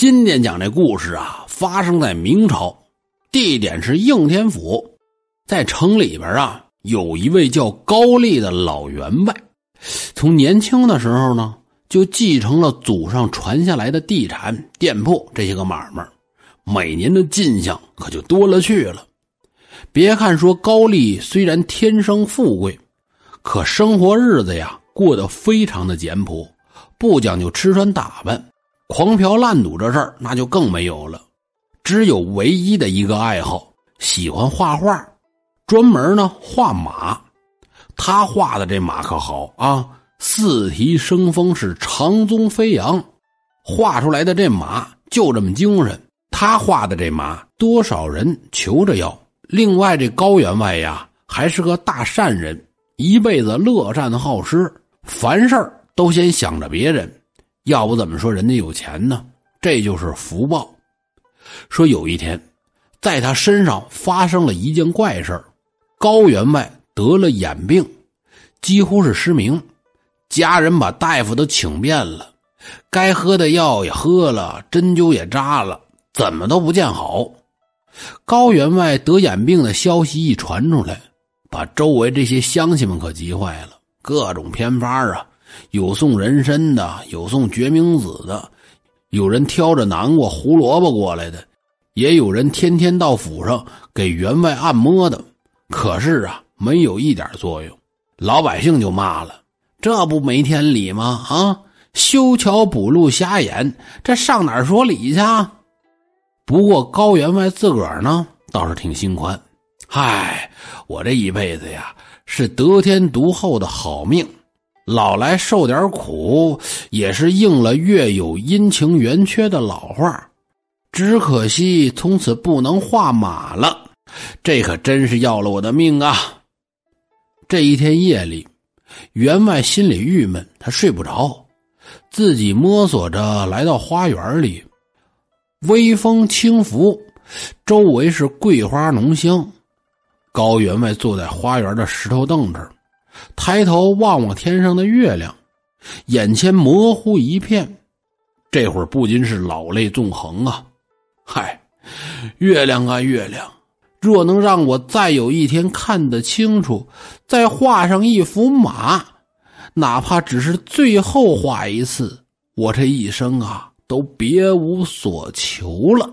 今天讲这故事啊，发生在明朝，地点是应天府，在城里边啊，有一位叫高丽的老员外，从年轻的时候呢，就继承了祖上传下来的地产、店铺这些个买卖，每年的进项可就多了去了。别看说高丽虽然天生富贵，可生活日子呀过得非常的简朴，不讲究吃穿打扮。狂嫖滥赌这事儿那就更没有了，只有唯一的一个爱好，喜欢画画，专门呢画马。他画的这马可好啊，四蹄生风，是长鬃飞扬，画出来的这马就这么精神。他画的这马，多少人求着要。另外，这高员外呀，还是个大善人，一辈子乐善好施，凡事都先想着别人。要不怎么说人家有钱呢？这就是福报。说有一天，在他身上发生了一件怪事高员外得了眼病，几乎是失明。家人把大夫都请遍了，该喝的药也喝了，针灸也扎了，怎么都不见好。高员外得眼病的消息一传出来，把周围这些乡亲们可急坏了，各种偏方啊。有送人参的，有送决明子的，有人挑着南瓜、胡萝卜过来的，也有人天天到府上给员外按摩的。可是啊，没有一点作用。老百姓就骂了：“这不没天理吗？啊，修桥补路瞎眼，这上哪说理去啊？”不过高员外自个儿呢，倒是挺心宽。嗨，我这一辈子呀，是得天独厚的好命。老来受点苦，也是应了“月有阴晴圆缺”的老话。只可惜从此不能画马了，这可真是要了我的命啊！这一天夜里，员外心里郁闷，他睡不着，自己摸索着来到花园里，微风轻拂，周围是桂花浓香。高员外坐在花园的石头凳这。抬头望望天上的月亮，眼前模糊一片，这会儿不禁是老泪纵横啊！嗨，月亮啊月亮，若能让我再有一天看得清楚，再画上一幅马，哪怕只是最后画一次，我这一生啊都别无所求了。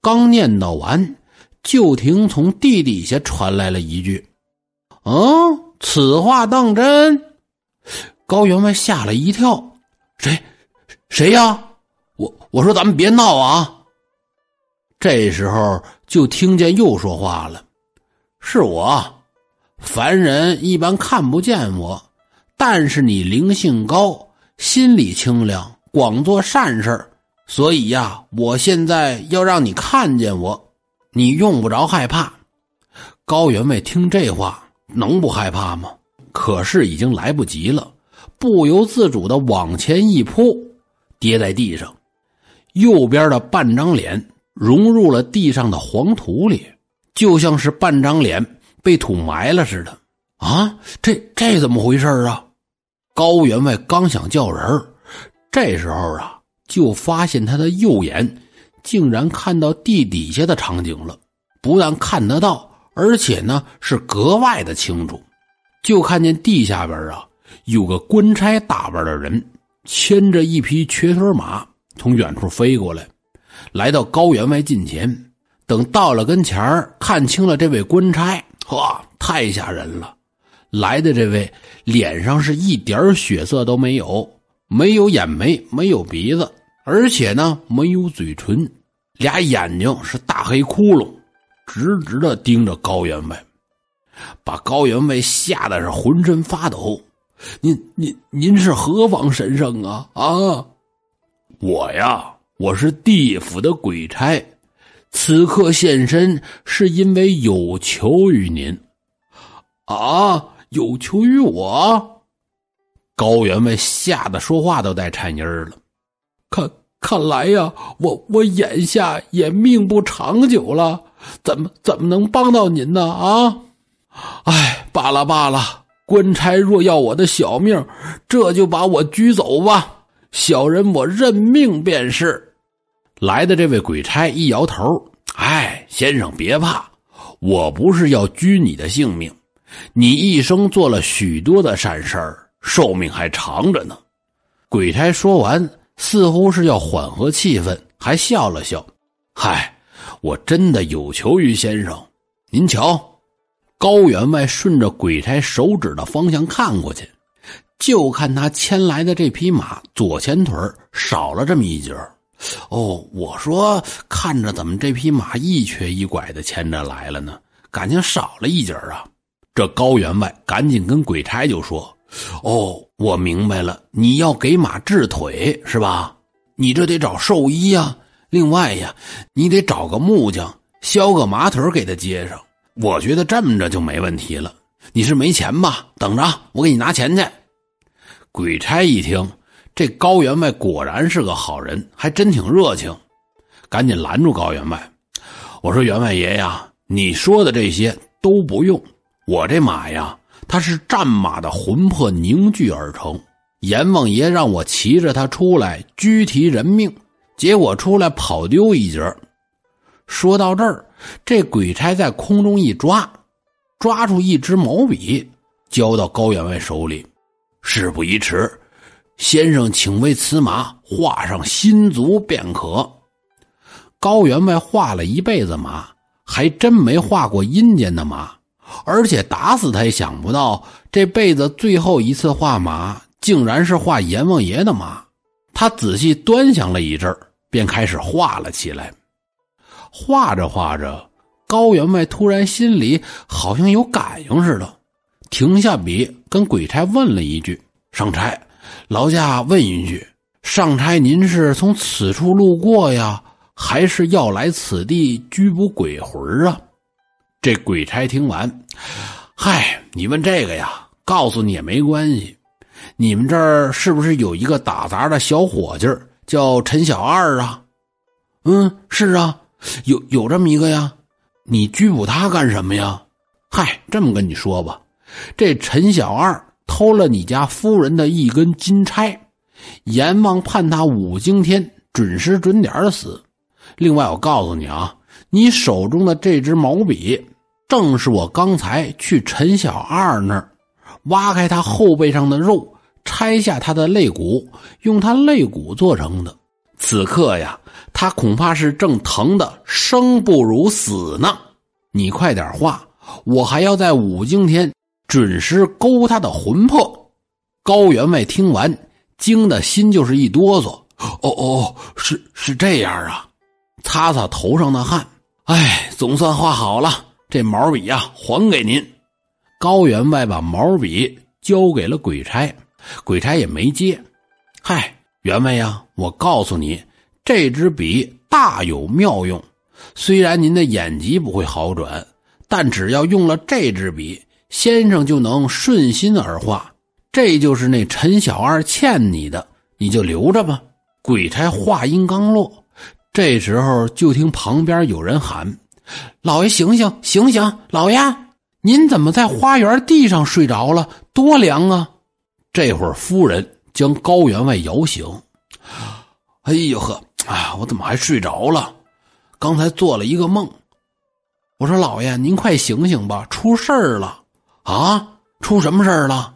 刚念叨完，就听从地底下传来了一句：“嗯。”此话当真？高员外吓了一跳，谁？谁呀？我我说咱们别闹啊！这时候就听见又说话了：“是我，凡人一般看不见我，但是你灵性高，心里清凉，广做善事所以呀，我现在要让你看见我，你用不着害怕。”高员外听这话。能不害怕吗？可是已经来不及了，不由自主的往前一扑，跌在地上，右边的半张脸融入了地上的黄土里，就像是半张脸被土埋了似的。啊，这这怎么回事啊？高员外刚想叫人这时候啊，就发现他的右眼竟然看到地底下的场景了，不但看得到。而且呢，是格外的清楚，就看见地下边啊，有个官差打扮的人，牵着一匹瘸腿马从远处飞过来，来到高员外近前。等到了跟前看清了这位官差，呵，太吓人了！来的这位脸上是一点血色都没有，没有眼眉，没有鼻子，而且呢，没有嘴唇，俩眼睛是大黑窟窿。直直的盯着高员外，把高员外吓得是浑身发抖。您您您是何方神圣啊？啊，我呀，我是地府的鬼差，此刻现身是因为有求于您。啊，有求于我？高员外吓得说话都带颤音儿了。看看来呀，我我眼下也命不长久了。怎么怎么能帮到您呢？啊，哎，罢了罢了，官差若要我的小命，这就把我拘走吧。小人我认命便是。来的这位鬼差一摇头：“哎，先生别怕，我不是要拘你的性命。你一生做了许多的善事儿，寿命还长着呢。”鬼差说完，似乎是要缓和气氛，还笑了笑：“嗨，我真的有求于先生。您瞧，高员外顺着鬼差手指的方向看过去，就看他牵来的这匹马左前腿少了这么一截哦，我说看着怎么这匹马一瘸一拐的牵着来了呢？感情少了一截啊！这高员外赶紧跟鬼差就说：“哦，我明白了，你要给马治腿是吧？你这得找兽医呀。另外呀，你得找个木匠削个马腿给他接上。我觉得这么着就没问题了。你是没钱吧？等着，我给你拿钱去。”鬼差一听。这高员外果然是个好人，还真挺热情。赶紧拦住高员外，我说：“员外爷呀，你说的这些都不用。我这马呀，它是战马的魂魄凝聚而成。阎王爷让我骑着它出来拘提人命，结果出来跑丢一截。”说到这儿，这鬼差在空中一抓，抓出一支毛笔，交到高员外手里。事不宜迟。先生，请为此马画上新足便可。高员外画了一辈子马，还真没画过阴间的马，而且打死他也想不到，这辈子最后一次画马，竟然是画阎王爷的马。他仔细端详了一阵便开始画了起来。画着画着，高员外突然心里好像有感应似的，停下笔，跟鬼差问了一句：“上差。”劳驾问一句：上差，您是从此处路过呀，还是要来此地拘捕鬼魂啊？这鬼差听完，嗨，你问这个呀，告诉你也没关系。你们这儿是不是有一个打杂的小伙计叫陈小二啊？嗯，是啊，有有这么一个呀。你拘捕他干什么呀？嗨，这么跟你说吧，这陈小二。偷了你家夫人的一根金钗，阎王判他五更天准时准点死。另外，我告诉你啊，你手中的这支毛笔，正是我刚才去陈小二那儿挖开他后背上的肉，拆下他的肋骨，用他肋骨做成的。此刻呀，他恐怕是正疼的生不如死呢。你快点画，我还要在五更天。准时勾他的魂魄，高员外听完，惊的心就是一哆嗦。哦哦，是是这样啊！擦擦头上的汗，哎，总算画好了。这毛笔呀，还给您。高员外把毛笔交给了鬼差，鬼差也没接。嗨，员外呀，我告诉你，这支笔大有妙用。虽然您的眼疾不会好转，但只要用了这支笔。先生就能顺心而化，这就是那陈小二欠你的，你就留着吧。鬼差话音刚落，这时候就听旁边有人喊：“老爷醒醒醒醒！老爷，您怎么在花园地上睡着了？多凉啊！”这会儿夫人将高员外摇醒：“哎呦呵，啊，我怎么还睡着了？刚才做了一个梦。我说老爷，您快醒醒吧，出事儿了。”啊，出什么事儿了？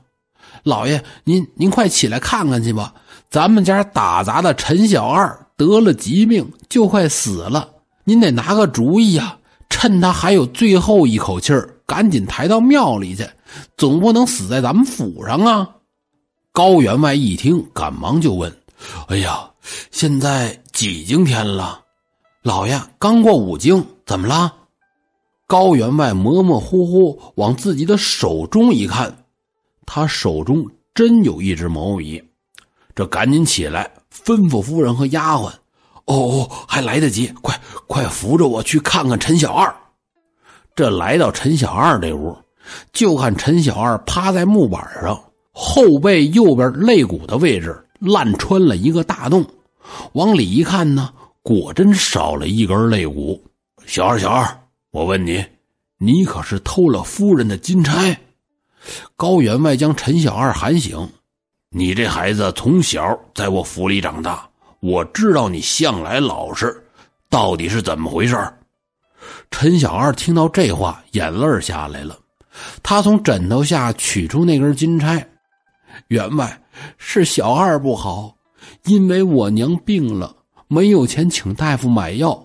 老爷，您您快起来看看去吧。咱们家打杂的陈小二得了疾病，就快死了。您得拿个主意呀，趁他还有最后一口气儿，赶紧抬到庙里去，总不能死在咱们府上啊。高员外一听，赶忙就问：“哎呀，现在几经天了？老爷刚过五更，怎么了？”高员外模模糊糊往自己的手中一看，他手中真有一只毛笔，这赶紧起来吩咐夫人和丫鬟：“哦哦，还来得及，快快扶着我去看看陈小二。”这来到陈小二这屋，就看陈小二趴在木板上，后背右边肋骨的位置烂穿了一个大洞，往里一看呢，果真少了一根肋骨。小二，小二。我问你，你可是偷了夫人的金钗？高员外将陈小二喊醒。你这孩子从小在我府里长大，我知道你向来老实，到底是怎么回事？陈小二听到这话，眼泪下来了。他从枕头下取出那根金钗。员外是小二不好，因为我娘病了，没有钱请大夫买药。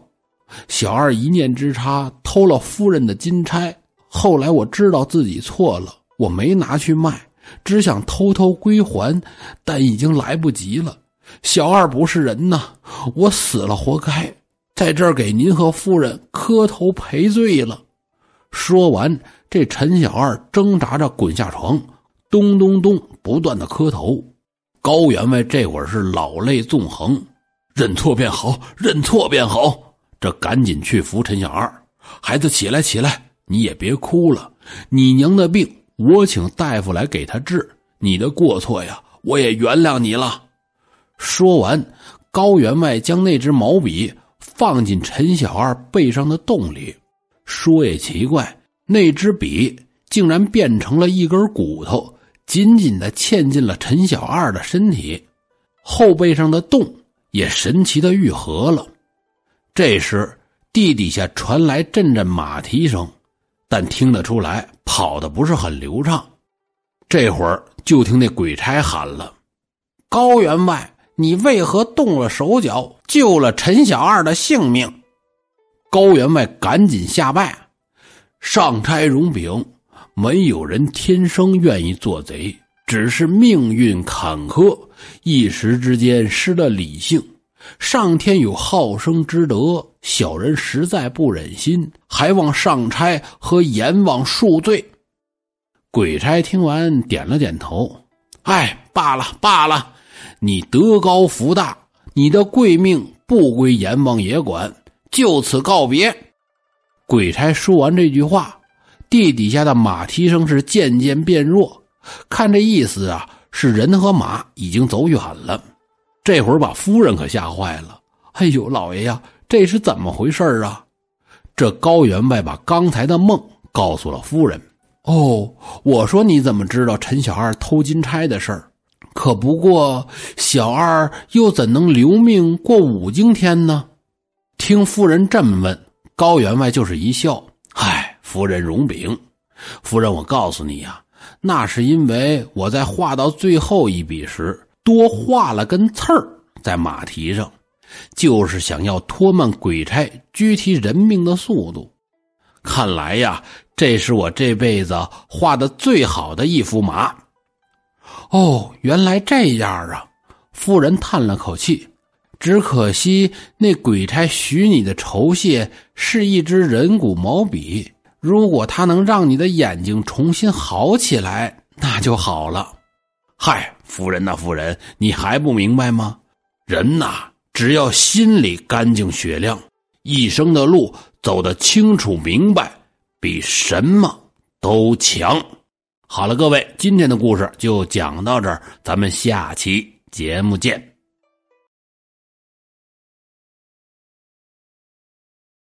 小二一念之差偷了夫人的金钗，后来我知道自己错了，我没拿去卖，只想偷偷归还，但已经来不及了。小二不是人呐，我死了活该，在这儿给您和夫人磕头赔罪了。说完，这陈小二挣扎着滚下床，咚咚咚不断的磕头。高员外这会儿是老泪纵横，认错便好，认错便好。这赶紧去扶陈小二，孩子起来起来，你也别哭了。你娘的病，我请大夫来给他治。你的过错呀，我也原谅你了。说完，高员外将那支毛笔放进陈小二背上的洞里。说也奇怪，那支笔竟然变成了一根骨头，紧紧的嵌进了陈小二的身体，后背上的洞也神奇的愈合了。这时，地底下传来阵阵马蹄声，但听得出来跑的不是很流畅。这会儿，就听那鬼差喊了：“高员外，你为何动了手脚，救了陈小二的性命？”高员外赶紧下拜：“上差容禀，没有人天生愿意做贼，只是命运坎坷，一时之间失了理性。”上天有好生之德，小人实在不忍心，还望上差和阎王恕罪。鬼差听完，点了点头：“哎，罢了罢了，你德高福大，你的贵命不归阎王爷管，就此告别。”鬼差说完这句话，地底下的马蹄声是渐渐变弱，看这意思啊，是人和马已经走远了。这会儿把夫人可吓坏了。哎呦，老爷呀，这是怎么回事啊？这高员外把刚才的梦告诉了夫人。哦，我说你怎么知道陈小二偷金钗的事儿？可不过小二又怎能留命过五更天呢？听夫人这么问，高员外就是一笑。嗨，夫人容禀。夫人，我告诉你呀，那是因为我在画到最后一笔时。多画了根刺儿在马蹄上，就是想要拖慢鬼差拘提人命的速度。看来呀，这是我这辈子画的最好的一幅马。哦，原来这样啊！夫人叹了口气，只可惜那鬼差许你的酬谢是一支人骨毛笔。如果他能让你的眼睛重新好起来，那就好了。嗨，夫人呐，夫人，你还不明白吗？人呐，只要心里干净雪亮，一生的路走得清楚明白，比什么都强。好了，各位，今天的故事就讲到这儿，咱们下期节目见。